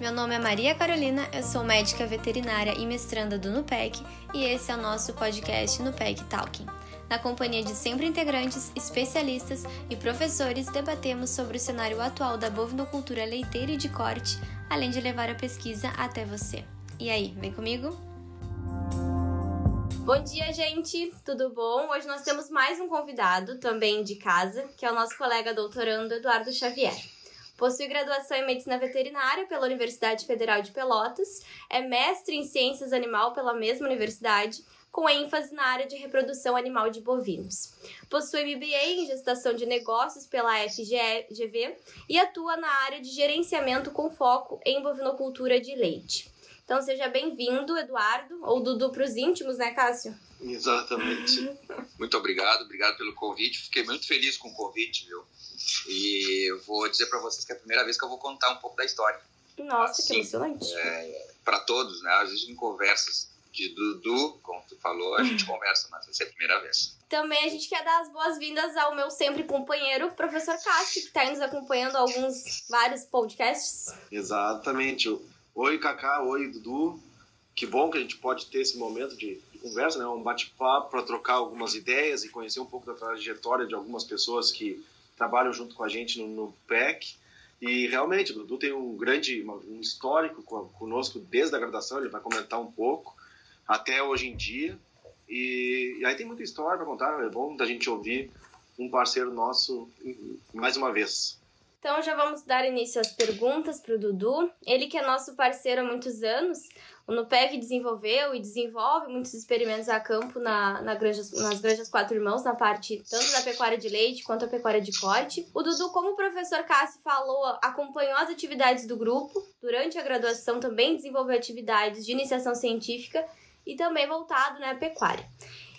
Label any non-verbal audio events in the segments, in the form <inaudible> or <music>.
Meu nome é Maria Carolina, eu sou médica veterinária e mestranda do NUPEC e esse é o nosso podcast NUPEC Talking. Na companhia de sempre integrantes, especialistas e professores, debatemos sobre o cenário atual da bovinocultura leiteira e de corte, além de levar a pesquisa até você. E aí, vem comigo? Bom dia, gente! Tudo bom? Hoje nós temos mais um convidado, também de casa, que é o nosso colega doutorando Eduardo Xavier. Possui graduação em Medicina Veterinária pela Universidade Federal de Pelotas, é mestre em Ciências Animal pela mesma universidade, com ênfase na área de reprodução animal de bovinos. Possui MBA em Gestação de Negócios pela FGV e atua na área de gerenciamento com foco em bovinocultura de leite. Então seja bem-vindo, Eduardo, ou Dudu para os íntimos, né, Cássio? Exatamente. muito obrigado, obrigado pelo convite. Fiquei muito feliz com o convite, viu? E eu vou dizer para vocês que é a primeira vez que eu vou contar um pouco da história. Nossa, assim, que emocionante. É, para todos, né? Às vezes em conversas de Dudu, como tu falou, a gente <laughs> conversa, mas essa é a primeira vez. Também a gente quer dar as boas-vindas ao meu sempre companheiro, professor Cássio, que está aí nos acompanhando alguns, vários podcasts. Exatamente. Oi, Cacá, oi, Dudu. Que bom que a gente pode ter esse momento de, de conversa, né? um bate-papo para trocar algumas ideias e conhecer um pouco da trajetória de algumas pessoas que trabalham junto com a gente no, no PEC. E realmente, o Dudu tem um grande um histórico conosco desde a graduação, ele vai comentar um pouco, até hoje em dia. E, e aí tem muita história para contar, é bom da gente ouvir um parceiro nosso mais uma vez. Então já vamos dar início às perguntas para o Dudu. Ele que é nosso parceiro há muitos anos, o NUPEC desenvolveu e desenvolve muitos experimentos a campo na, na granja, nas granjas Quatro Irmãos, na parte tanto da pecuária de leite quanto a pecuária de corte. O Dudu, como o professor Cássio falou, acompanhou as atividades do grupo. Durante a graduação também desenvolveu atividades de iniciação científica e também voltado né, à pecuária.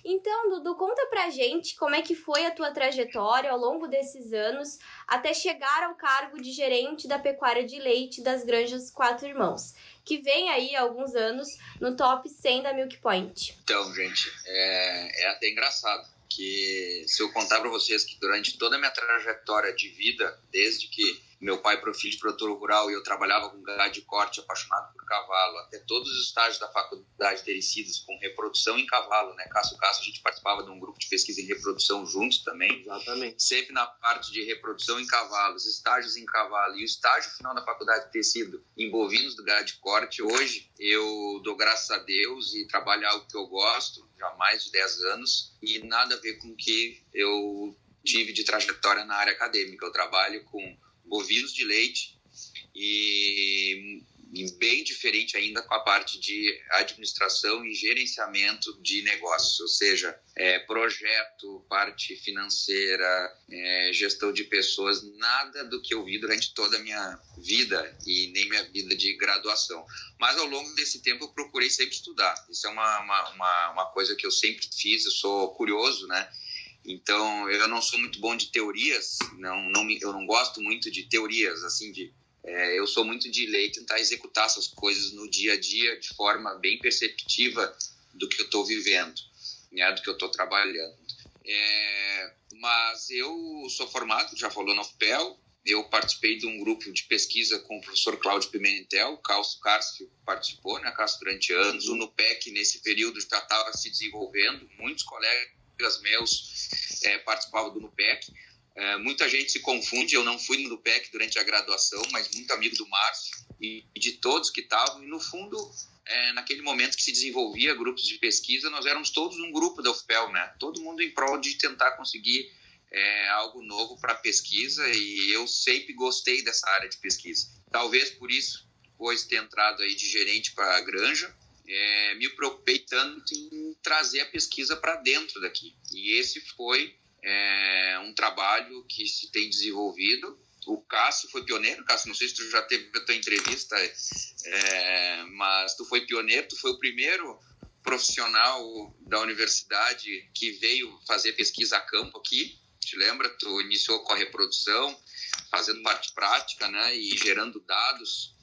Então, Dudu, conta pra gente como é que foi a tua trajetória ao longo desses anos até chegar ao cargo de gerente da pecuária de leite das granjas Quatro Irmãos, que vem aí há alguns anos no top 100 da Milk Point. Então, gente, é, é até engraçado que se eu contar para vocês que durante toda a minha trajetória de vida, desde que meu pai foi filho de produtor rural e eu trabalhava com gado de corte, apaixonado por cavalo, até todos os estágios da faculdade terem sido com reprodução em cavalo, né? Caso caso a gente participava de um grupo de pesquisa em reprodução juntos também. Exatamente. Sempre na parte de reprodução em cavalos, estágios em cavalo e o estágio final da faculdade ter sido em bovinos do gado de corte. Hoje eu dou graças a Deus e trabalho algo que eu gosto já há mais de 10 anos e nada a ver com o que eu tive de trajetória na área acadêmica. Eu trabalho com bovinos de leite e, e, bem diferente ainda com a parte de administração e gerenciamento de negócios, ou seja, é, projeto, parte financeira, é, gestão de pessoas, nada do que eu vi durante toda a minha vida e nem minha vida de graduação. Mas ao longo desse tempo eu procurei sempre estudar. Isso é uma, uma, uma, uma coisa que eu sempre fiz, eu sou curioso, né? Então, eu não sou muito bom de teorias, não, não eu não gosto muito de teorias, assim, de, é, eu sou muito de ler e tentar executar essas coisas no dia a dia de forma bem perceptiva do que eu estou vivendo, né, do que eu estou trabalhando. É, mas eu sou formado, já falou no FPEL, eu participei de um grupo de pesquisa com o professor Cláudio Pimentel, o Cássio participou, né, Cássio, durante anos, o NUPEC nesse período já estava se desenvolvendo, muitos colegas colegas meus é, participavam do NUPEC. É, muita gente se confunde, eu não fui no NUPEC durante a graduação, mas muito amigo do Márcio e, de todos que estavam. E no fundo, é, naquele momento que se desenvolvia grupos de pesquisa, nós éramos todos um grupo da UFPEL, né? Todo mundo em prol de tentar conseguir é, algo novo para pesquisa e eu sempre gostei dessa área de pesquisa. Talvez por isso, depois ter entrado aí de gerente para a granja, é, me preocupei tanto em trazer a pesquisa para dentro daqui. E esse foi é, um trabalho que se tem desenvolvido. O Cássio foi pioneiro. Cássio, não sei se tu já teve a tua entrevista, é, mas tu foi pioneiro, tu foi o primeiro profissional da universidade que veio fazer pesquisa a campo aqui. Te lembra? Tu iniciou com a reprodução, fazendo parte prática, né, e gerando dados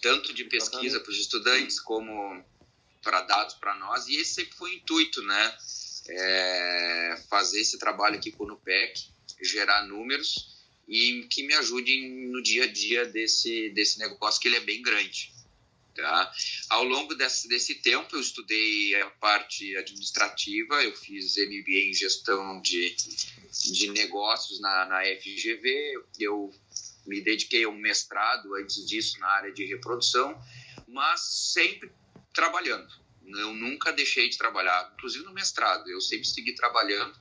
tanto de pesquisa para os estudantes como para dados para nós, e esse sempre foi o intuito, né? É fazer esse trabalho aqui com o NUPEC, gerar números e que me ajudem no dia a dia desse, desse negócio, que ele é bem grande. Tá? Ao longo desse, desse tempo, eu estudei a parte administrativa, eu fiz MBA em gestão de, de negócios na, na FGV, eu me dediquei a um mestrado antes disso na área de reprodução, mas sempre trabalhando. Eu nunca deixei de trabalhar, inclusive no mestrado, eu sempre segui trabalhando.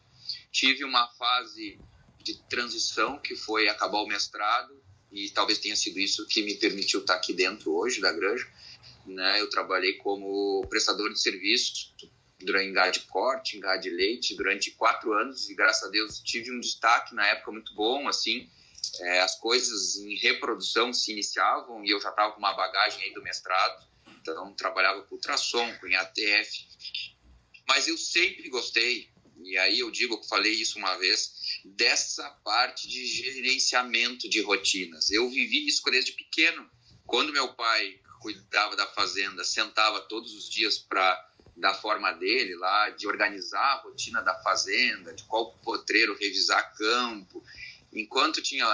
Tive uma fase de transição que foi acabar o mestrado e talvez tenha sido isso que me permitiu estar aqui dentro hoje da granja. Né? Eu trabalhei como prestador de serviços em gado de corte, gado de leite, durante quatro anos e graças a Deus tive um destaque na época muito bom, assim, é, as coisas em reprodução se iniciavam e eu já estava com uma bagagem aí do mestrado, então trabalhava com ultrassom, com ATF, mas eu sempre gostei, e aí eu digo, eu falei isso uma vez, dessa parte de gerenciamento de rotinas. Eu vivi isso desde pequeno. Quando meu pai cuidava da fazenda, sentava todos os dias para da forma dele lá, de organizar a rotina da fazenda, de qual potreiro revisar campo. Enquanto tinha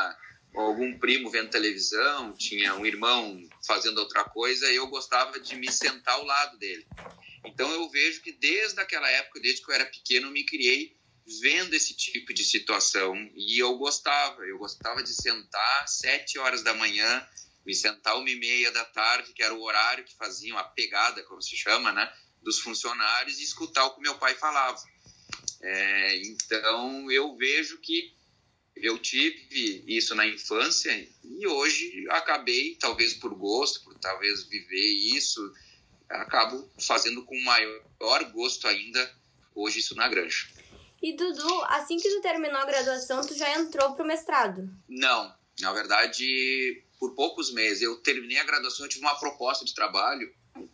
algum primo vendo televisão, tinha um irmão fazendo outra coisa, eu gostava de me sentar ao lado dele. Então eu vejo que desde aquela época, desde que eu era pequeno, eu me criei vendo esse tipo de situação e eu gostava. Eu gostava de sentar sete horas da manhã, me sentar uma e meia da tarde, que era o horário que faziam a pegada, como se chama, né, dos funcionários, e escutar o que meu pai falava. É, então eu vejo que eu tive isso na infância e hoje acabei, talvez por gosto, por talvez viver isso, acabo fazendo com maior gosto ainda hoje isso na granja. E Dudu, assim que tu terminou a graduação, tu já entrou pro mestrado? Não, na verdade, por poucos meses. Eu terminei a graduação, eu tive uma proposta de trabalho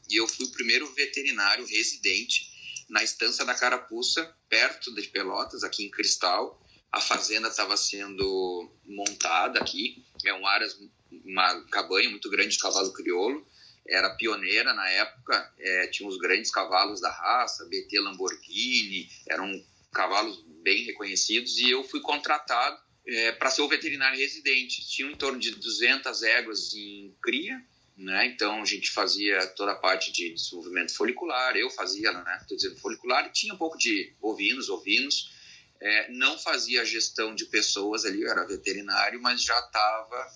e eu fui o primeiro veterinário residente na estância da Carapuça, perto de Pelotas, aqui em Cristal. A fazenda estava sendo montada aqui, é um área, uma cabanha muito grande de cavalo crioulo. Era pioneira na época, é, tinha os grandes cavalos da raça, BT Lamborghini, eram cavalos bem reconhecidos, e eu fui contratado é, para ser o veterinário residente. Tinha em torno de 200 éguas em cria, né? Então a gente fazia toda a parte de desenvolvimento folicular, eu fazia, né? Estou dizendo folicular, tinha um pouco de ovinos, ovinos. É, não fazia gestão de pessoas ali, eu era veterinário, mas já estava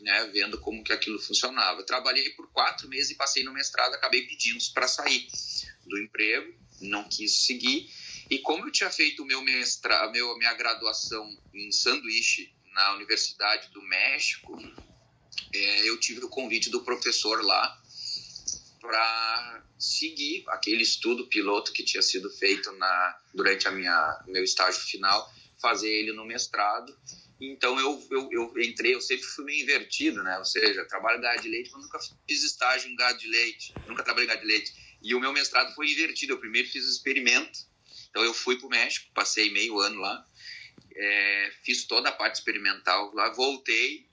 né, vendo como que aquilo funcionava. Trabalhei por quatro meses e passei no mestrado, acabei pedindo para sair do emprego, não quis seguir e como eu tinha feito meu mestrado, meu, minha graduação em sanduíche na Universidade do México, é, eu tive o convite do professor lá para seguir aquele estudo piloto que tinha sido feito na, durante a minha meu estágio final, fazer ele no mestrado. Então eu, eu, eu entrei, eu sempre fui meio invertido, né? Ou seja, trabalho gado de leite, mas nunca fiz estágio em gado de leite, nunca trabalhei em gado de leite. E o meu mestrado foi invertido. Eu primeiro fiz o experimento então eu fui para o México, passei meio ano lá, é, fiz toda a parte experimental lá, voltei,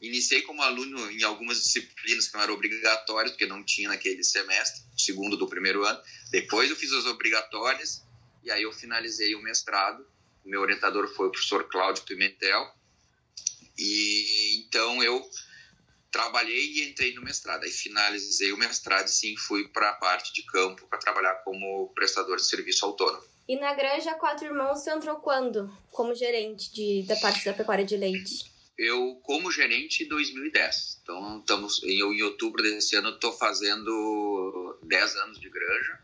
iniciei como aluno em algumas disciplinas que não eram obrigatórias, porque não tinha naquele semestre, segundo do primeiro ano. Depois eu fiz as obrigatórias e aí eu finalizei o mestrado. O meu orientador foi o professor Cláudio Pimentel. E então eu trabalhei e entrei no mestrado. Aí finalizei o mestrado e sim fui para a parte de campo para trabalhar como prestador de serviço autônomo. E na Granja Quatro Irmãos, você entrou quando? Como gerente de, da parte da pecuária de leite? Eu, como gerente, em 2010. Então, estamos em, em outubro desse ano, estou fazendo 10 anos de granja,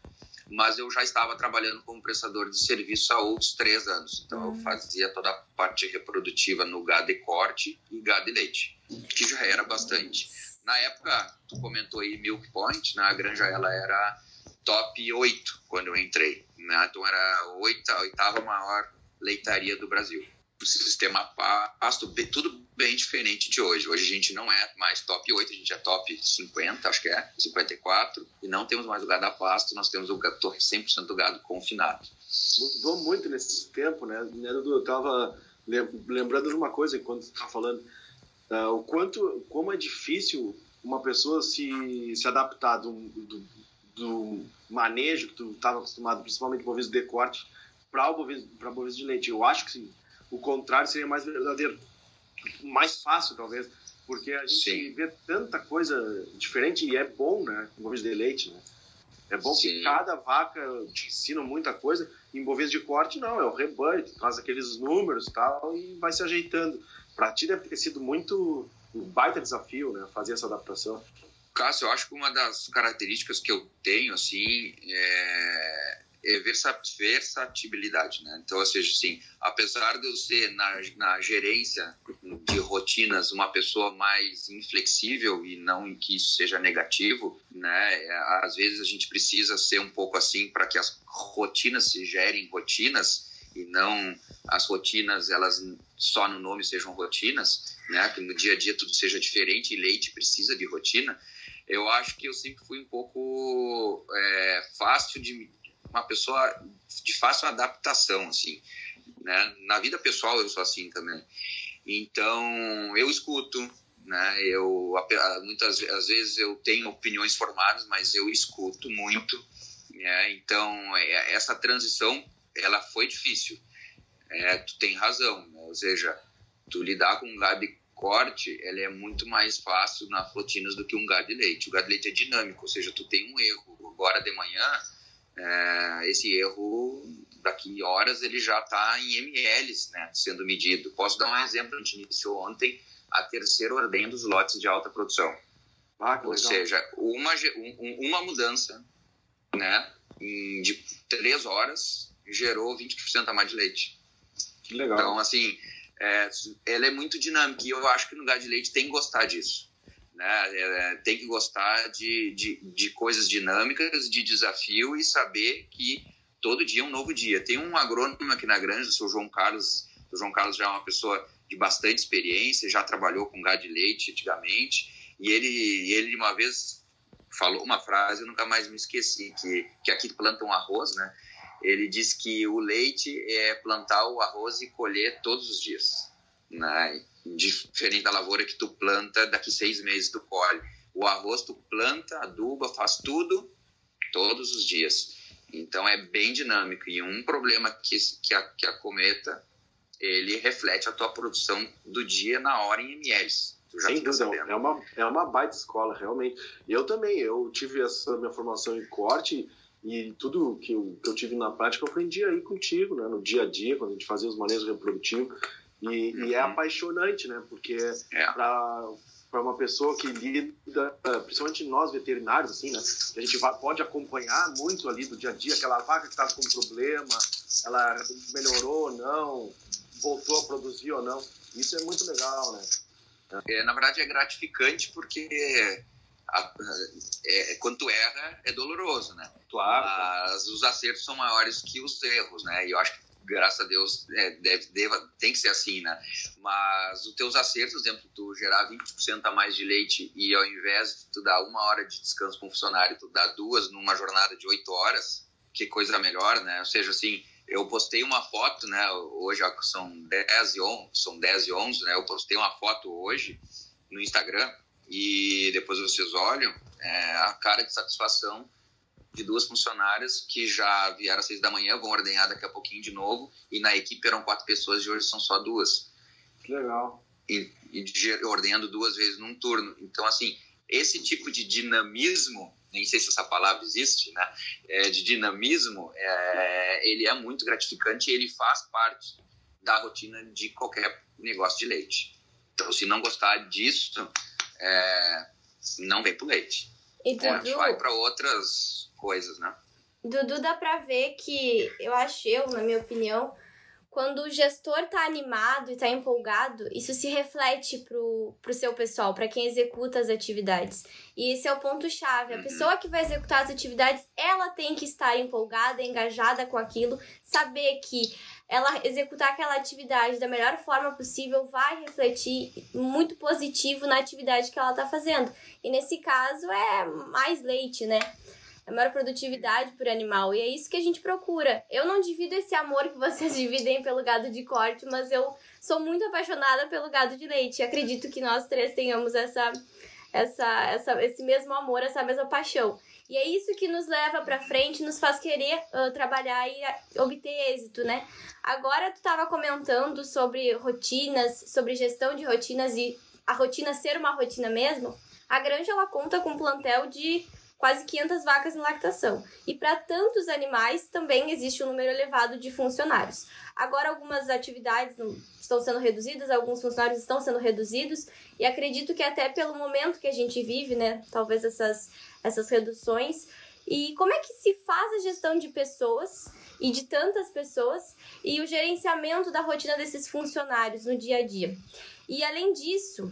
mas eu já estava trabalhando como prestador de serviço há outros 3 anos. Então, eu hum. fazia toda a parte reprodutiva no gado de corte e gado de leite, que já era bastante. Na época, tu comentou aí Milk Point, na né? granja ela era top 8 quando eu entrei. Né? Então era a oita, oitava maior leitaria do Brasil. O sistema pasto, tudo bem diferente de hoje. Hoje a gente não é mais top 8, a gente é top 50, acho que é, 54, e não temos mais o gado a pasto, nós temos o 100% do gado confinado. Mudou muito nesse tempo, né? Eu estava lembrando de uma coisa quando você estava falando, uh, o quanto, como é difícil uma pessoa se, se adaptar do, do, do manejo que tu estava acostumado, principalmente bovinos de corte, para bovinos, bovinos de leite. Eu acho que sim, o contrário seria mais verdadeiro. mais fácil, talvez, porque a gente Sim. vê tanta coisa diferente e é bom, né? Em bovinos de leite, né? É bom Sim. que cada vaca te ensina muita coisa. Em bovinos de corte, não, é o rebanho, traz aqueles números e tal e vai se ajeitando. Para ti deve ter sido muito um baita desafio, né? Fazer essa adaptação. Cássio, eu acho que uma das características que eu tenho, assim, é versatilidade, né? Então, ou seja, assim, apesar de eu ser na, na gerência de rotinas uma pessoa mais inflexível e não que isso seja negativo, né? Às vezes a gente precisa ser um pouco assim para que as rotinas se gerem rotinas e não as rotinas elas só no nome sejam rotinas, né? Que no dia a dia tudo seja diferente e leite precisa de rotina. Eu acho que eu sempre fui um pouco é, fácil de uma pessoa de fácil adaptação, assim. Né? Na vida pessoal eu sou assim também. Então, eu escuto, né? Eu muitas às vezes eu tenho opiniões formadas, mas eu escuto muito. Né? Então, é, essa transição ela foi difícil. É, tu tem razão, né? ou seja, tu lidar com um gado de corte, ela é muito mais fácil na flotinas do que um gado de leite. O gado de leite é dinâmico, ou seja, tu tem um erro agora de manhã, é, esse erro daqui horas ele já está em ml né, sendo medido. Posso dar um exemplo? A gente iniciou ontem a terceira ordem dos lotes de alta produção. Ah, Ou legal. seja, uma, um, uma mudança né, de três horas gerou 20% a mais de leite. Que legal. Então, assim, é, ela é muito dinâmica e eu acho que no gado de leite tem que gostar disso. Né? É, tem que gostar de, de, de coisas dinâmicas, de desafio e saber que todo dia é um novo dia. Tem um agrônomo aqui na granja, o seu João Carlos. O João Carlos já é uma pessoa de bastante experiência, já trabalhou com gado de leite antigamente, e ele, ele uma vez falou uma frase, eu nunca mais me esqueci, que, que aqui plantam arroz, né? Ele disse que o leite é plantar o arroz e colher todos os dias, né? Diferente da lavoura que tu planta, daqui seis meses tu colhe. O arroz tu planta, aduba, faz tudo todos os dias. Então é bem dinâmico. E um problema que, que, a, que acometa, ele reflete a tua produção do dia na hora em ml. Sem dúvida, é uma, é uma baita escola, realmente. Eu também, eu tive essa minha formação em corte e tudo que eu, que eu tive na prática eu aprendi aí contigo, né, no dia a dia, quando a gente fazia os manejos reprodutivos. E, uhum. e é uhum. apaixonante, né? Porque é. para uma pessoa que lida, principalmente nós veterinários, assim, né? A gente vai, pode acompanhar muito ali do dia a dia, aquela vaca que estava com problema, ela melhorou ou não, voltou a produzir ou não. Isso é muito legal, né? É, na verdade é gratificante porque a, é, quando tu erra é doloroso, né? Claro. Mas os acertos são maiores que os erros, né? E eu acho que graças a Deus, é, deve, tem que ser assim, né? Mas os teus acertos, por exemplo, tu gerar 20% a mais de leite e ao invés de tu dar uma hora de descanso para um funcionário, tu dá duas numa jornada de oito horas, que coisa melhor, né? Ou seja, assim, eu postei uma foto, né? Hoje são 10 e 11, são 10 e 11, né? Eu postei uma foto hoje no Instagram e depois vocês olham é, a cara de satisfação de duas funcionárias que já vieram às seis da manhã, vão ordenhar daqui a pouquinho de novo, e na equipe eram quatro pessoas e hoje são só duas. Que legal. E, e ordenhando duas vezes num turno. Então, assim, esse tipo de dinamismo, nem sei se essa palavra existe, né? É, de dinamismo, é, ele é muito gratificante e ele faz parte da rotina de qualquer negócio de leite. Então, se não gostar disso, é, não vem pro leite. E Dudu, é, vai para outras coisas, né? Dudu dá pra ver que, eu acho eu, na minha opinião, quando o gestor tá animado e tá empolgado, isso se reflete pro, pro seu pessoal, para quem executa as atividades. E esse é o ponto-chave. A uhum. pessoa que vai executar as atividades, ela tem que estar empolgada, engajada com aquilo, saber que ela executar aquela atividade da melhor forma possível vai refletir muito positivo na atividade que ela tá fazendo. E nesse caso é mais leite, né? É maior produtividade por animal. E é isso que a gente procura. Eu não divido esse amor que vocês <laughs> dividem pelo gado de corte, mas eu sou muito apaixonada pelo gado de leite. E acredito que nós três tenhamos essa, essa, essa, esse mesmo amor, essa mesma paixão. E é isso que nos leva para frente, nos faz querer uh, trabalhar e uh, obter êxito, né? Agora tu estava comentando sobre rotinas, sobre gestão de rotinas e a rotina ser uma rotina mesmo. A granja ela conta com um plantel de quase 500 vacas em lactação. E para tantos animais também existe um número elevado de funcionários. Agora algumas atividades estão sendo reduzidas, alguns funcionários estão sendo reduzidos e acredito que até pelo momento que a gente vive, né, talvez essas essas reduções. E como é que se faz a gestão de pessoas e de tantas pessoas e o gerenciamento da rotina desses funcionários no dia a dia? E além disso,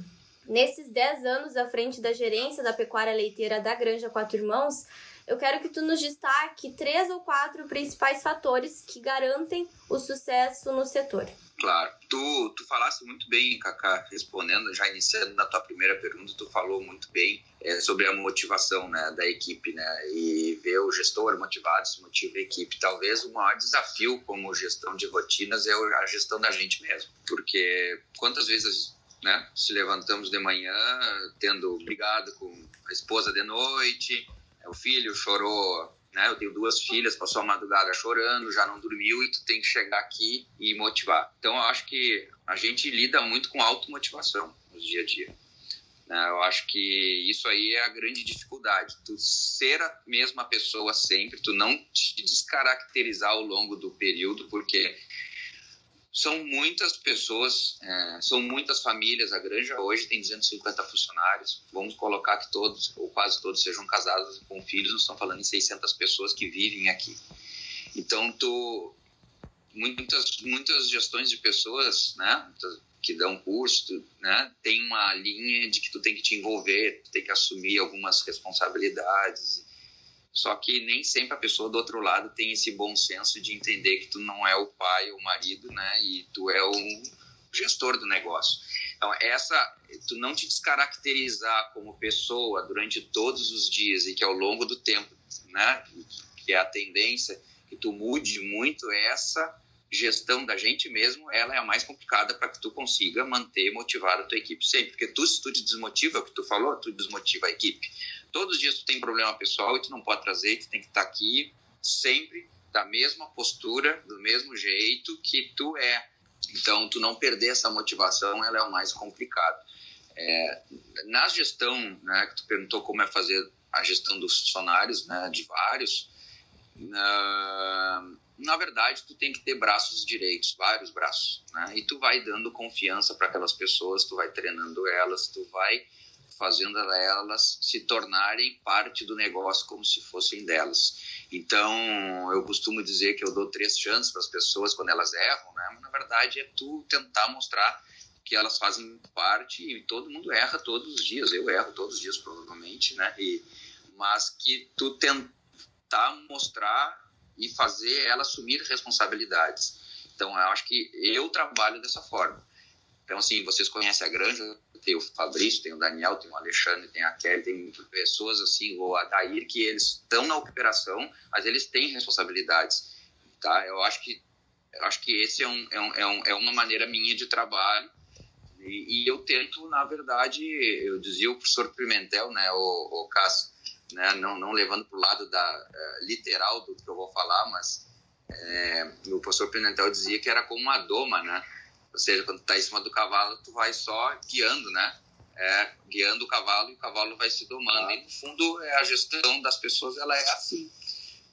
nesses 10 anos à frente da gerência da pecuária leiteira da Granja Quatro Irmãos, eu quero que tu nos destaque três ou quatro principais fatores que garantem o sucesso no setor. Claro. Tu, tu falaste muito bem, Cacá, respondendo, já iniciando na tua primeira pergunta, tu falou muito bem é, sobre a motivação né, da equipe, né? E ver o gestor motivado, se motiva a equipe. Talvez o maior desafio como gestão de rotinas é a gestão da gente mesmo. Porque quantas vezes né, se levantamos de manhã tendo brigado com a esposa de noite, o filho chorou né? Eu tenho duas filhas, passou a madrugada chorando, já não dormiu e tu tem que chegar aqui e motivar. Então eu acho que a gente lida muito com automotivação no dia a dia. Né? Eu acho que isso aí é a grande dificuldade. Tu ser a mesma pessoa sempre, tu não te descaracterizar ao longo do período, porque são muitas pessoas, é, são muitas famílias. A granja hoje tem 250 funcionários. Vamos colocar que todos, ou quase todos, sejam casados com filhos. Nós estamos falando em 600 pessoas que vivem aqui. Então, tu, muitas, muitas gestões de pessoas, né, que dão curso, né, tem uma linha de que tu tem que te envolver, tu tem que assumir algumas responsabilidades só que nem sempre a pessoa do outro lado tem esse bom senso de entender que tu não é o pai ou o marido, né? E tu é o gestor do negócio. Então, essa, tu não te descaracterizar como pessoa durante todos os dias e que ao longo do tempo, né? Que é a tendência que tu mude muito essa gestão da gente mesmo, ela é a mais complicada para que tu consiga manter motivada a tua equipe sempre. Porque tu, se tu te desmotiva, é o que tu falou, tu desmotiva a equipe. Todos os dias tu tem problema pessoal e tu não pode trazer, tu tem que estar tá aqui sempre da mesma postura, do mesmo jeito que tu é. Então, tu não perder essa motivação, ela é o mais complicado. É, na gestão, né, que tu perguntou como é fazer a gestão dos funcionários, né, de vários, na, na verdade, tu tem que ter braços direitos, vários braços, né, e tu vai dando confiança para aquelas pessoas, tu vai treinando elas, tu vai fazendo elas se tornarem parte do negócio como se fossem delas. Então, eu costumo dizer que eu dou três chances para as pessoas quando elas erram, né? Mas, na verdade, é tu tentar mostrar que elas fazem parte e todo mundo erra todos os dias. Eu erro todos os dias, provavelmente, né? E, mas que tu tentar mostrar e fazer ela assumir responsabilidades. Então, eu acho que eu trabalho dessa forma. Então, assim, vocês conhecem a granja, tem o Fabrício, tem o Daniel, tem o Alexandre, tem a Kelly, tem pessoas assim, ou a Dair, que eles estão na operação, mas eles têm responsabilidades, tá? Eu acho que eu acho que esse é, é, um, é, um, é uma maneira minha de trabalho e, e, eu tento, na verdade, eu dizia o professor Pimentel, né, o, o Cássio, né, não, não levando para o lado da uh, literal do que eu vou falar, mas é, o professor Pimentel dizia que era como uma doma, né? Ou seja, quando tu tá em cima do cavalo, tu vai só guiando, né? É, guiando o cavalo e o cavalo vai se domando. Ah. E no fundo, é, a gestão das pessoas ela é assim.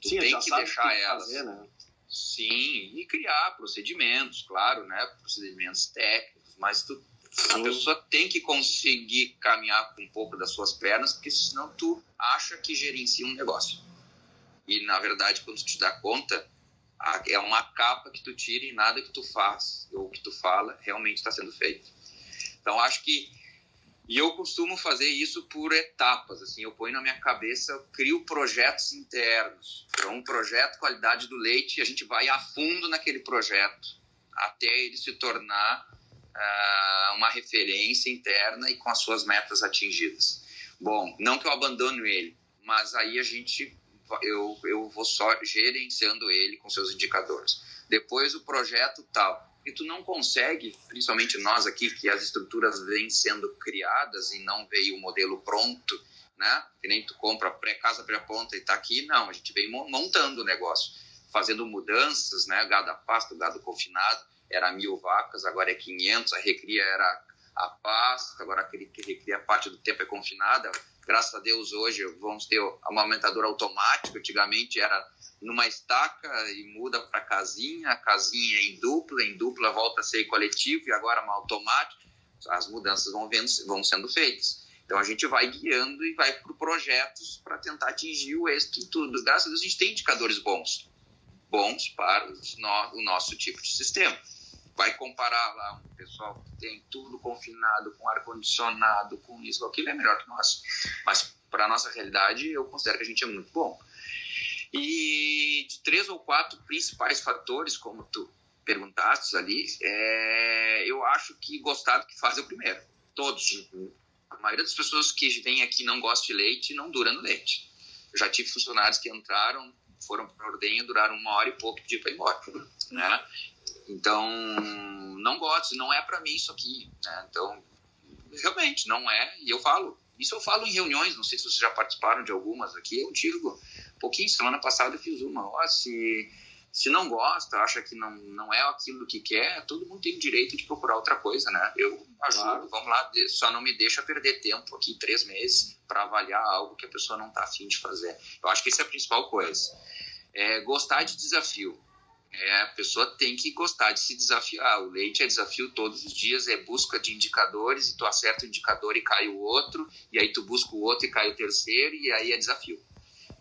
Tu Sim, tem que deixar que elas. Fazer, né? Sim, e criar procedimentos, claro, né? Procedimentos técnicos, mas tu, a pessoa tem que conseguir caminhar com um pouco das suas pernas, porque senão tu acha que gerencia um negócio. E na verdade, quando tu te dá conta, é uma capa que tu tira e nada que tu faz ou que tu fala realmente está sendo feito. Então acho que e eu costumo fazer isso por etapas, assim, eu ponho na minha cabeça, eu crio projetos internos. Então, um projeto qualidade do leite, a gente vai a fundo naquele projeto até ele se tornar uh, uma referência interna e com as suas metas atingidas. Bom, não que eu abandone ele, mas aí a gente eu, eu vou só gerenciando ele com seus indicadores. Depois o projeto tal, Porque tu não consegue, principalmente nós aqui, que as estruturas vêm sendo criadas e não veio o modelo pronto, né? Que nem tu compra pré-casa pré-ponta e tá aqui, não, a gente vem montando o negócio, fazendo mudanças, né? Gado a pasto, gado confinado, era mil vacas, agora é 500, a recria era a pasto, agora a recria parte do tempo é confinada, graças a Deus hoje vamos ter amamentador automático, antigamente era numa estaca e muda para casinha, a casinha em dupla, em dupla volta a ser coletivo e agora uma automática, as mudanças vão, vendo, vão sendo feitas. Então a gente vai guiando e vai por projetos para tentar atingir o êxito em tudo. Graças a Deus a gente tem indicadores bons, bons para o nosso tipo de sistema. Vai comparar lá um pessoal que tem tudo confinado, com ar-condicionado, com isso, aquilo é melhor que nós. Mas para a nossa realidade, eu considero que a gente é muito bom. E de três ou quatro principais fatores, como tu perguntaste ali, é, eu acho que gostar do que faz é o primeiro. Todos. A maioria das pessoas que vêm aqui não gosta de leite não dura no leite. Eu já tive funcionários que entraram, foram para ordenha, duraram uma hora e pouco e pediram para ir embora. Né? Então, não gosto, não é para mim isso aqui. Né? Então, realmente, não é. E eu falo, isso eu falo em reuniões, não sei se vocês já participaram de algumas aqui, eu digo, um pouquinho, semana passada eu fiz uma, ó, se, se não gosta, acha que não, não é aquilo que quer, todo mundo tem o direito de procurar outra coisa, né? Eu ajudo, claro. vamos lá, só não me deixa perder tempo aqui, três meses, para avaliar algo que a pessoa não está afim de fazer. Eu acho que essa é a principal coisa. É, gostar de desafio. É, a pessoa tem que gostar de se desafiar. O leite é desafio todos os dias, é busca de indicadores, e tu acerta o indicador e cai o outro, e aí tu busca o outro e cai o terceiro, e aí é desafio.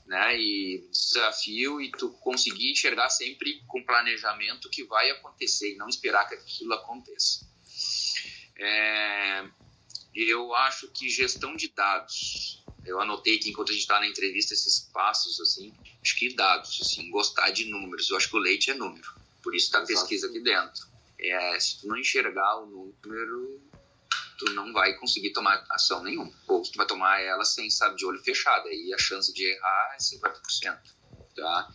Né? E desafio e tu conseguir enxergar sempre com planejamento que vai acontecer e não esperar que aquilo aconteça. É, eu acho que gestão de dados eu anotei que enquanto a gente está na entrevista esses passos, assim, acho que dados, assim, gostar de números. Eu acho que o leite é número, por isso está a pesquisa aqui dentro. É, se tu não enxergar o número, tu não vai conseguir tomar ação nenhuma. Ou tu vai tomar ela sem, sabe, de olho fechado, aí a chance de errar é 50%, tá?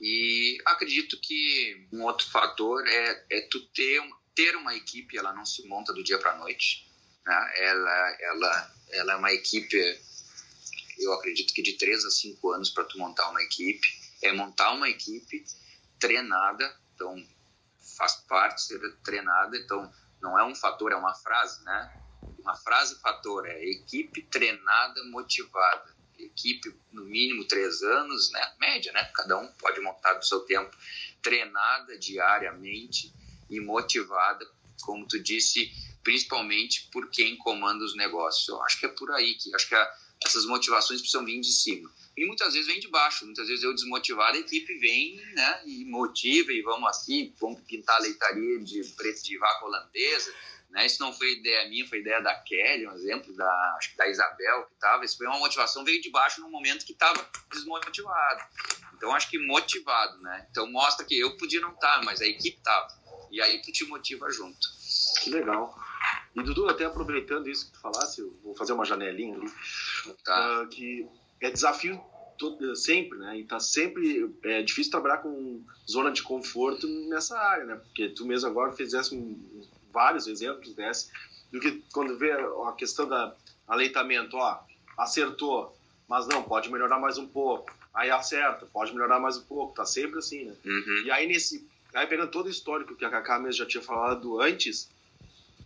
E acredito que um outro fator é, é tu ter, ter uma equipe, ela não se monta do dia para a noite, né? ela, ela, ela é uma equipe eu acredito que de três a cinco anos para tu montar uma equipe, é montar uma equipe treinada, então faz parte ser treinada, então não é um fator, é uma frase, né? Uma frase fator é equipe treinada, motivada. Equipe no mínimo três anos, né? Média, né? Cada um pode montar do seu tempo. Treinada diariamente e motivada, como tu disse, principalmente por quem comanda os negócios. Eu acho que é por aí que acho que a, essas motivações precisam vir de cima. E muitas vezes vem de baixo, muitas vezes eu desmotivado, a equipe vem né, e motiva e vamos assim, vamos pintar a leitaria de preto de vaca holandesa. Né? Isso não foi ideia minha, foi ideia da Kelly, um exemplo, da, acho que da Isabel que estava. Isso foi uma motivação, veio de baixo no momento que estava desmotivado. Então acho que motivado, né? Então mostra que eu podia não estar, tá, mas a equipe estava. E aí tu te motiva junto. Que legal. E Dudu, até aproveitando isso que tu falasse, eu vou fazer uma janelinha ali, tá. uh, que é desafio todo, sempre, né? E tá sempre é difícil trabalhar com zona de conforto nessa área, né? Porque tu mesmo agora fizesse um, vários exemplos desse, do que quando vê a questão da aleitamento, ó, acertou, mas não, pode melhorar mais um pouco. Aí acerta, pode melhorar mais um pouco, tá sempre assim, né? Uhum. E aí nesse, aí pegando todo o histórico que a Kaká mesmo já tinha falado antes,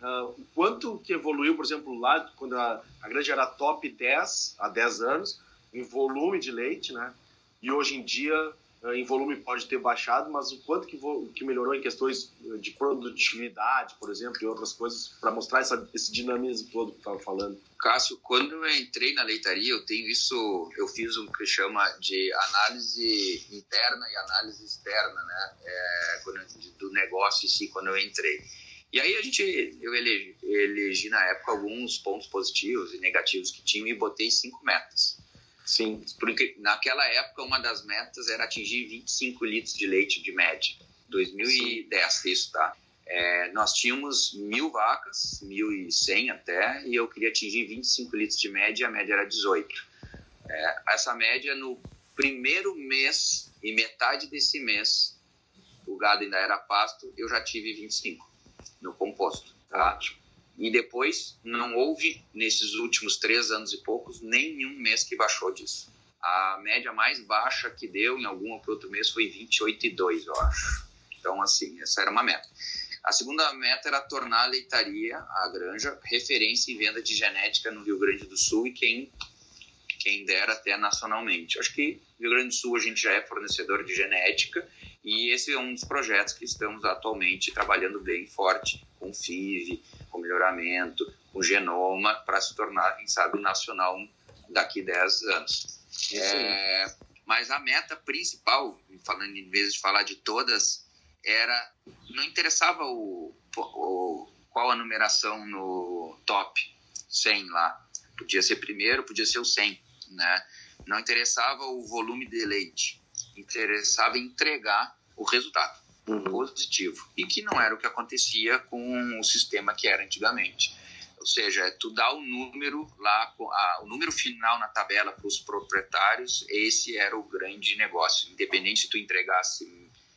Uh, o quanto que evoluiu, por exemplo, lá quando a, a granja era top 10 há 10 anos, em volume de leite, né? E hoje em dia, uh, em volume pode ter baixado, mas o quanto que, que melhorou em questões de produtividade, por exemplo, e outras coisas, para mostrar essa, esse dinamismo todo que estava falando. Cássio, quando eu entrei na leitaria, eu tenho isso, eu fiz o que chama de análise interna e análise externa, né? É, do negócio em si, quando eu entrei. E aí a gente, eu elegi, elegi na época alguns pontos positivos e negativos que tinham e botei cinco metas. Sim. Porque naquela época uma das metas era atingir 25 litros de leite de média. 2010 Sim. isso, tá? É, nós tínhamos mil vacas, 1.100 até, e eu queria atingir 25 litros de média, a média era 18. É, essa média no primeiro mês e metade desse mês o gado ainda era pasto, eu já tive 25 no composto. Tá? E depois, não houve, nesses últimos três anos e poucos, nenhum mês que baixou disso. A média mais baixa que deu em algum outro mês foi 28,2, eu acho. Então, assim, essa era uma meta. A segunda meta era tornar a leitaria, a granja, referência em venda de genética no Rio Grande do Sul e quem, quem dera até nacionalmente. Acho que Rio Grande do Sul a gente já é fornecedor de genética e esse é um dos projetos que estamos atualmente trabalhando bem forte com FIV, com melhoramento, com genoma, para se tornar, quem sabe, nacional daqui 10 anos. É, mas a meta principal, falando em vez de falar de todas, era não interessava o, o qual a numeração no top 100 lá. Podia ser primeiro, podia ser o 100, né? Não interessava o volume de leite interessava entregar o resultado uhum. positivo. E que não era o que acontecia com o sistema que era antigamente. Ou seja, é tu dá o número lá, a, o número final na tabela para os proprietários, esse era o grande negócio, independente se tu entregasse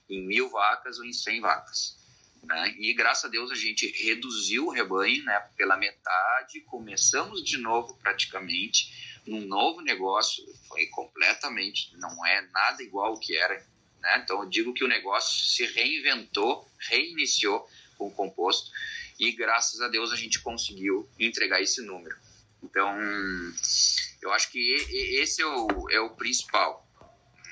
em mil vacas ou em cem vacas. Né? E graças a Deus a gente reduziu o rebanho né, pela metade, começamos de novo praticamente num novo negócio, foi completamente, não é nada igual ao que era. Né? Então eu digo que o negócio se reinventou, reiniciou com o composto e graças a Deus a gente conseguiu entregar esse número. Então eu acho que esse é o, é o principal.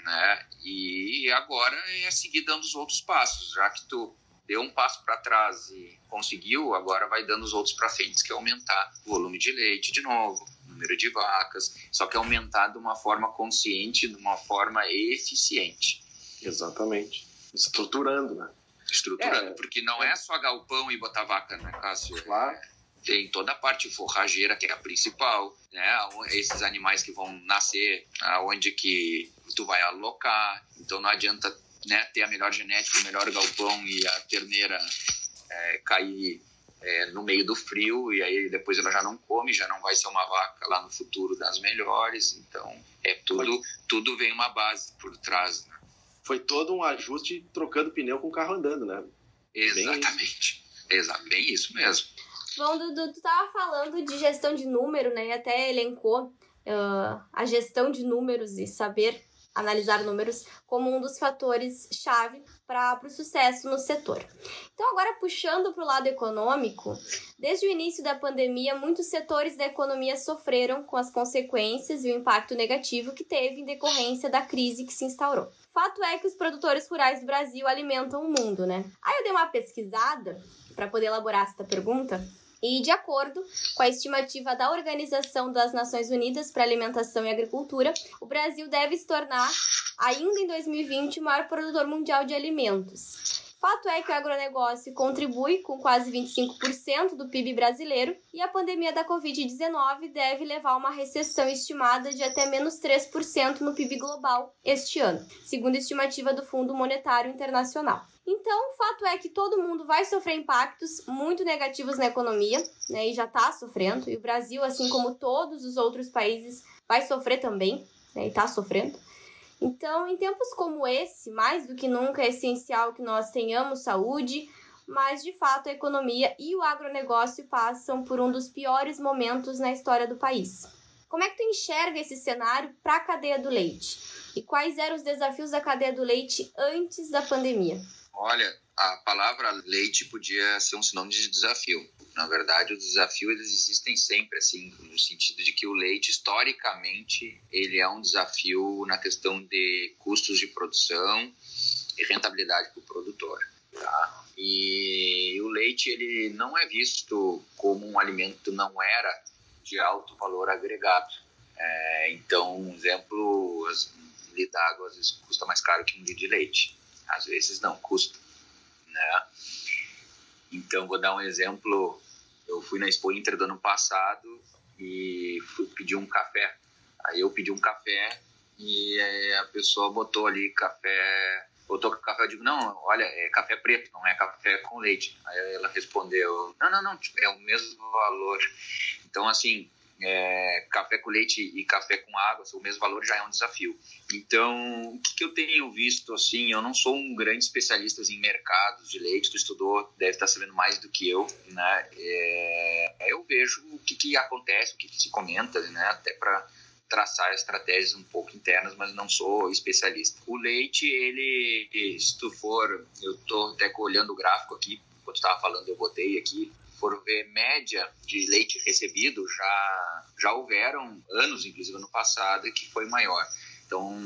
Né? E agora é seguir dando os outros passos, já que tu deu um passo para trás e conseguiu, agora vai dando os outros para frente, que é aumentar o volume de leite de novo, número de vacas, só que aumentar de uma forma consciente, de uma forma eficiente. Exatamente. Estruturando, né? Estruturando, é, porque não é. só galpão e botar vaca, né, Cássio? Claro. Tem toda a parte forrageira, que é a principal, né? Esses animais que vão nascer, aonde que tu vai alocar. Então não adianta né, ter a melhor genética, o melhor galpão e a terneira é, cair é, no meio do frio e aí depois ela já não come, já não vai ser uma vaca lá no futuro das melhores. Então, é tudo, tudo vem uma base por trás. Né? Foi todo um ajuste trocando pneu com o carro andando, né? Exatamente. Bem... Exato, bem isso mesmo. Bom, Dudu, tu tava falando de gestão de número, né? E até elencou uh, a gestão de números e saber analisar números como um dos fatores chave para o sucesso no setor. Então, agora puxando para o lado econômico, desde o início da pandemia, muitos setores da economia sofreram com as consequências e o impacto negativo que teve em decorrência da crise que se instaurou. Fato é que os produtores rurais do Brasil alimentam o mundo, né? Aí eu dei uma pesquisada para poder elaborar esta pergunta e, de acordo com a estimativa da Organização das Nações Unidas para Alimentação e Agricultura, o Brasil deve se tornar, ainda em 2020, o maior produtor mundial de alimentos. Fato é que o agronegócio contribui com quase 25% do PIB brasileiro e a pandemia da Covid-19 deve levar a uma recessão estimada de até menos 3% no PIB global este ano, segundo a estimativa do Fundo Monetário Internacional. Então, o fato é que todo mundo vai sofrer impactos muito negativos na economia, né? E já está sofrendo. E o Brasil, assim como todos os outros países, vai sofrer também, né? E está sofrendo. Então, em tempos como esse, mais do que nunca é essencial que nós tenhamos saúde, mas de fato a economia e o agronegócio passam por um dos piores momentos na história do país. Como é que tu enxerga esse cenário para a cadeia do leite? E quais eram os desafios da cadeia do leite antes da pandemia? Olha, a palavra leite podia ser um sinônimo de desafio. Na verdade, os desafios eles existem sempre, assim, no sentido de que o leite, historicamente, ele é um desafio na questão de custos de produção e rentabilidade para o produtor. Tá? E o leite ele não é visto como um alimento não era de alto valor agregado. É, então, um exemplo, um litro d'água às vezes custa mais caro que um litro de leite às vezes não custa, né? Então vou dar um exemplo. Eu fui na Expo Inter do ano passado e fui pedir um café. Aí eu pedi um café e a pessoa botou ali café, botou café. Eu digo não, olha, é café preto, não é café com leite. Aí ela respondeu, não, não, não, é o mesmo valor. Então assim é, café com leite e café com água, o mesmo valor já é um desafio. Então, o que, eu tenho visto, assim, eu não sou um grande especialista em mercados de leite, tu estudou, deve estar sabendo mais do que eu, né? É, eu vejo o que, que acontece, o que, que se comenta, né? Até para traçar estratégias um pouco internas, mas não sou especialista. O leite, ele, se tu for, eu estou até olhando o gráfico aqui, quando estava falando, eu botei aqui, for ver média de leite recebido, já, já houveram anos, inclusive ano passado, que foi maior. Então,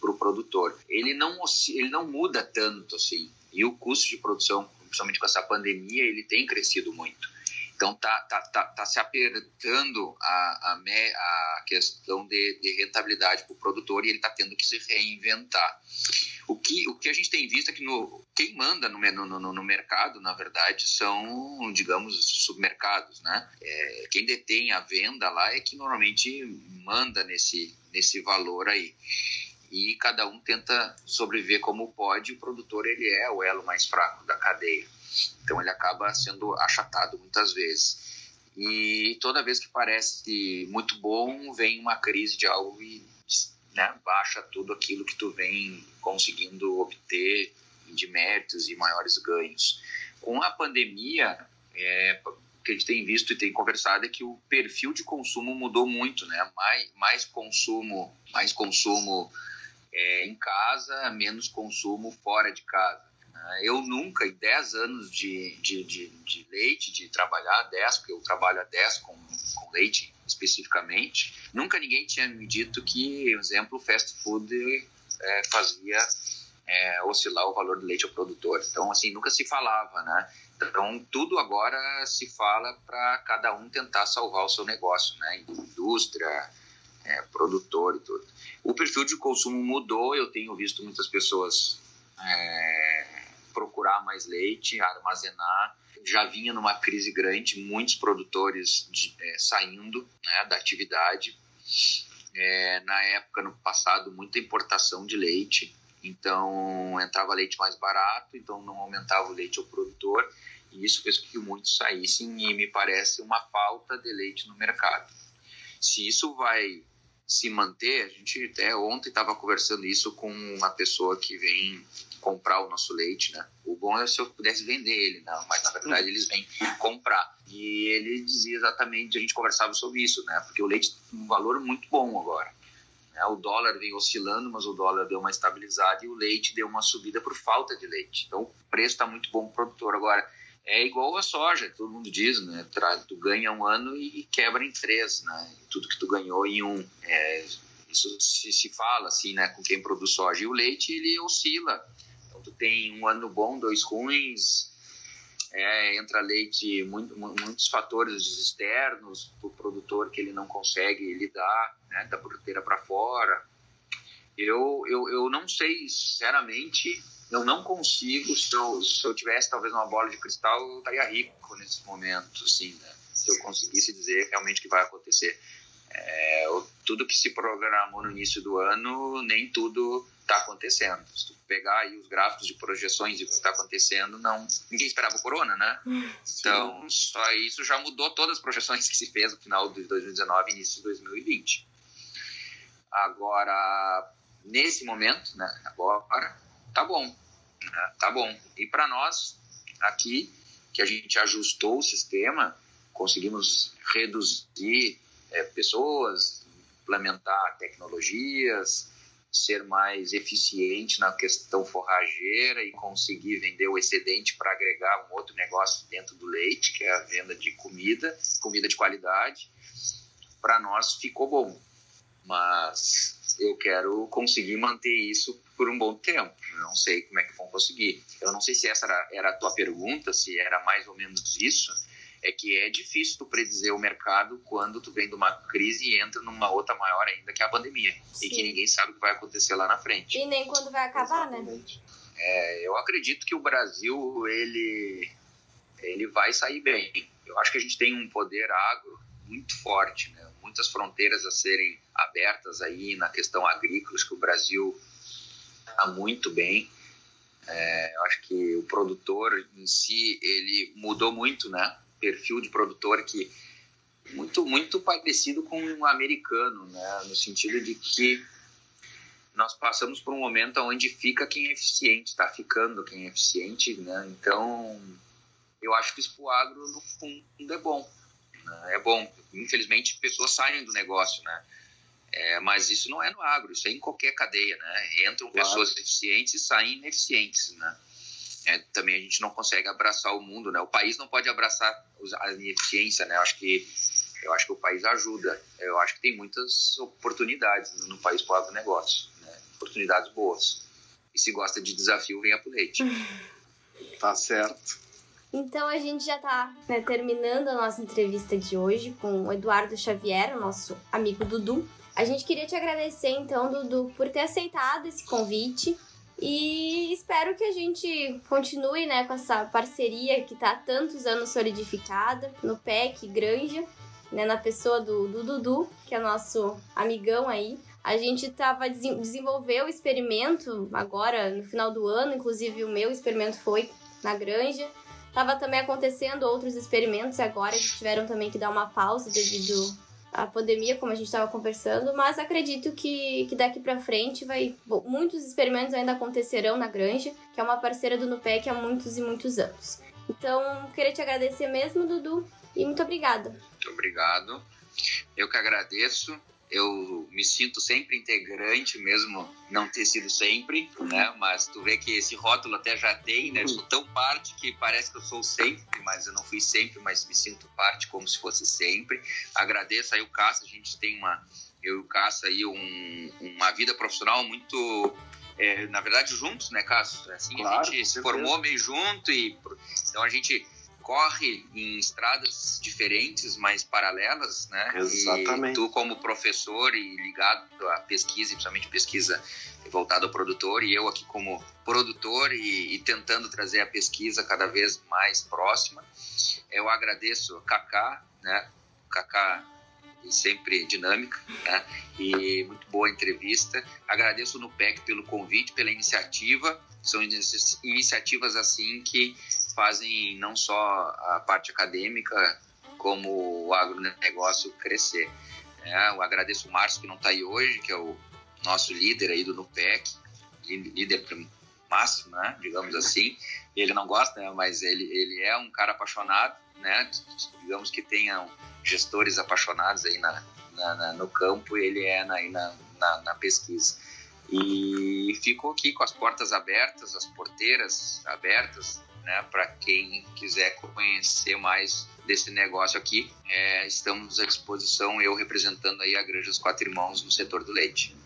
para o produtor, ele não, ele não muda tanto assim. E o custo de produção, principalmente com essa pandemia, ele tem crescido muito. Então tá, tá, tá, tá se apertando a, a, me, a questão de, de rentabilidade para o produtor e ele está tendo que se reinventar. O que, o que a gente tem visto é que no, quem manda no, no, no mercado, na verdade, são, digamos, submercados, né? É, quem detém a venda lá é que normalmente manda nesse, nesse valor aí e cada um tenta sobreviver como pode. O produtor ele é o elo mais fraco da cadeia. Então ele acaba sendo achatado muitas vezes. E toda vez que parece muito bom, vem uma crise de algo e né, baixa tudo aquilo que tu vem conseguindo obter de méritos e maiores ganhos. Com a pandemia, é, o que a gente tem visto e tem conversado é que o perfil de consumo mudou muito, né? Mais, mais consumo, mais consumo é, em casa, menos consumo fora de casa. Eu nunca, em 10 anos de, de, de, de, leite, de trabalhar 10, porque eu trabalho há 10 com, com leite especificamente, nunca ninguém tinha me dito que, por exemplo, fast food é, fazia é, oscilar o valor do leite ao produtor. Então, assim, nunca se falava, né? Então, tudo agora se fala para cada um tentar salvar o seu negócio, né? Indústria, é, produtor e tudo. O perfil de consumo mudou, eu tenho visto muitas pessoas é, procurar mais leite, armazenar. Já vinha numa crise grande, muitos produtores de, é, saindo né, da atividade. É, na época, no passado, muita importação de leite, então entrava leite mais barato, então não aumentava o leite ao produtor, e isso fez com que muitos saíssem, e me parece uma falta de leite no mercado. Se isso vai se manter, a gente até ontem estava conversando isso com uma pessoa que vem comprar o nosso leite, né? O bom é se eu pudesse vender ele, não, mas na verdade eles vêm comprar. E ele dizia exatamente, a gente conversava sobre isso, né? Porque o leite tem um valor muito bom agora. Né? O dólar vem oscilando, mas o dólar deu uma estabilizada e o leite deu uma subida por falta de leite. Então o preço está muito bom para o produtor. Agora, é igual a soja, todo mundo diz, né? Tu ganha um ano e quebra em três, né? Tudo que tu ganhou em um. É, isso se, se fala assim, né? Com quem produz soja. E o leite, ele oscila tem um ano bom, dois ruins, é, entra leite, muito, muitos fatores externos para o produtor que ele não consegue lidar, né, da porteira para fora. Eu, eu, eu não sei, sinceramente, eu não consigo, se eu, se eu tivesse talvez uma bola de cristal, eu estaria rico nesse momento, assim, né, se eu conseguisse dizer realmente o que vai acontecer. É, tudo que se programou no início do ano, nem tudo está acontecendo. Se tu pegar aí os gráficos de projeções do que está acontecendo, não ninguém esperava o corona, né? Sim. Então, só isso já mudou todas as projeções que se fez no final de 2019 e início de 2020. Agora, nesse momento, né, agora, tá bom, né, tá bom. E para nós, aqui, que a gente ajustou o sistema, conseguimos reduzir é, pessoas, implementar tecnologias, ser mais eficiente na questão forrageira e conseguir vender o excedente para agregar um outro negócio dentro do leite, que é a venda de comida, comida de qualidade, para nós ficou bom. Mas eu quero conseguir manter isso por um bom tempo. Eu não sei como é que vão conseguir. Eu não sei se essa era, era a tua pergunta, se era mais ou menos isso é que é difícil tu predizer o mercado quando tu vem de uma crise e entra numa outra maior ainda que é a pandemia Sim. e que ninguém sabe o que vai acontecer lá na frente. E nem quando vai acabar, né? Exatamente. né? É, eu acredito que o Brasil ele ele vai sair bem. Eu acho que a gente tem um poder agro muito forte, né? Muitas fronteiras a serem abertas aí na questão agrícola, acho que o Brasil está muito bem. É, eu acho que o produtor em si ele mudou muito, né? Perfil de produtor que muito, muito parecido com um americano, né? no sentido de que nós passamos por um momento onde fica quem é eficiente, está ficando quem é eficiente, né? Então, eu acho que isso para o agro, no fundo, é bom. Né? É bom. Infelizmente, pessoas saem do negócio, né? É, mas isso não é no agro, isso é em qualquer cadeia, né? Entram claro. pessoas eficientes e saem ineficientes, né? É, também a gente não consegue abraçar o mundo, né? O país não pode abraçar a ineficiência, né? Eu acho que eu acho que o país ajuda. Eu acho que tem muitas oportunidades no país para o agronegócio, né? Oportunidades boas. E se gosta de desafio, venha pro leite. <laughs> tá certo. Então a gente já está né, terminando a nossa entrevista de hoje com o Eduardo Xavier, o nosso amigo Dudu. A gente queria te agradecer então, Dudu, por ter aceitado esse convite e espero que a gente continue né, com essa parceria que está há tantos anos solidificada no PEC Granja, né, na pessoa do, do Dudu, que é nosso amigão aí. A gente tava desenvolveu o experimento agora no final do ano, inclusive o meu experimento foi na granja. Tava também acontecendo outros experimentos agora que tiveram também que dar uma pausa devido a pandemia, como a gente estava conversando, mas acredito que, que daqui para frente vai bom, muitos experimentos ainda acontecerão na Granja, que é uma parceira do Nupec há muitos e muitos anos. Então, queria te agradecer mesmo, Dudu, e muito obrigada. Muito obrigado. Eu que agradeço eu me sinto sempre integrante, mesmo não ter sido sempre, né? Mas tu vê que esse rótulo até já tem, né? Eu sou tão parte que parece que eu sou sempre, mas eu não fui sempre, mas me sinto parte como se fosse sempre. Agradeço aí o Cássio, a gente tem uma, eu e o Cássio aí, um, uma vida profissional muito é, na verdade, juntos, né, Cássio? Assim, claro, a gente se formou meio junto e então a gente corre em estradas diferentes, mas paralelas, né? Exatamente. E tu como professor e ligado à pesquisa, principalmente pesquisa voltada ao produtor, e eu aqui como produtor e, e tentando trazer a pesquisa cada vez mais próxima. Eu agradeço Kaká, né? Kaká sempre dinâmica, né? E muito boa entrevista. Agradeço no PEC pelo convite, pela iniciativa. São iniciativas assim que fazem não só a parte acadêmica, como o agronegócio crescer. É, eu agradeço o Márcio que não está aí hoje, que é o nosso líder aí do NUPEC, líder máximo, né, digamos assim. Ele não gosta, né, mas ele, ele é um cara apaixonado, né, digamos que tenham gestores apaixonados aí na, na, na no campo, ele é na, na, na pesquisa. E ficou aqui com as portas abertas, as porteiras abertas, né, para quem quiser conhecer mais desse negócio aqui, é, estamos à disposição, eu representando aí a Granja dos Quatro Irmãos no setor do leite.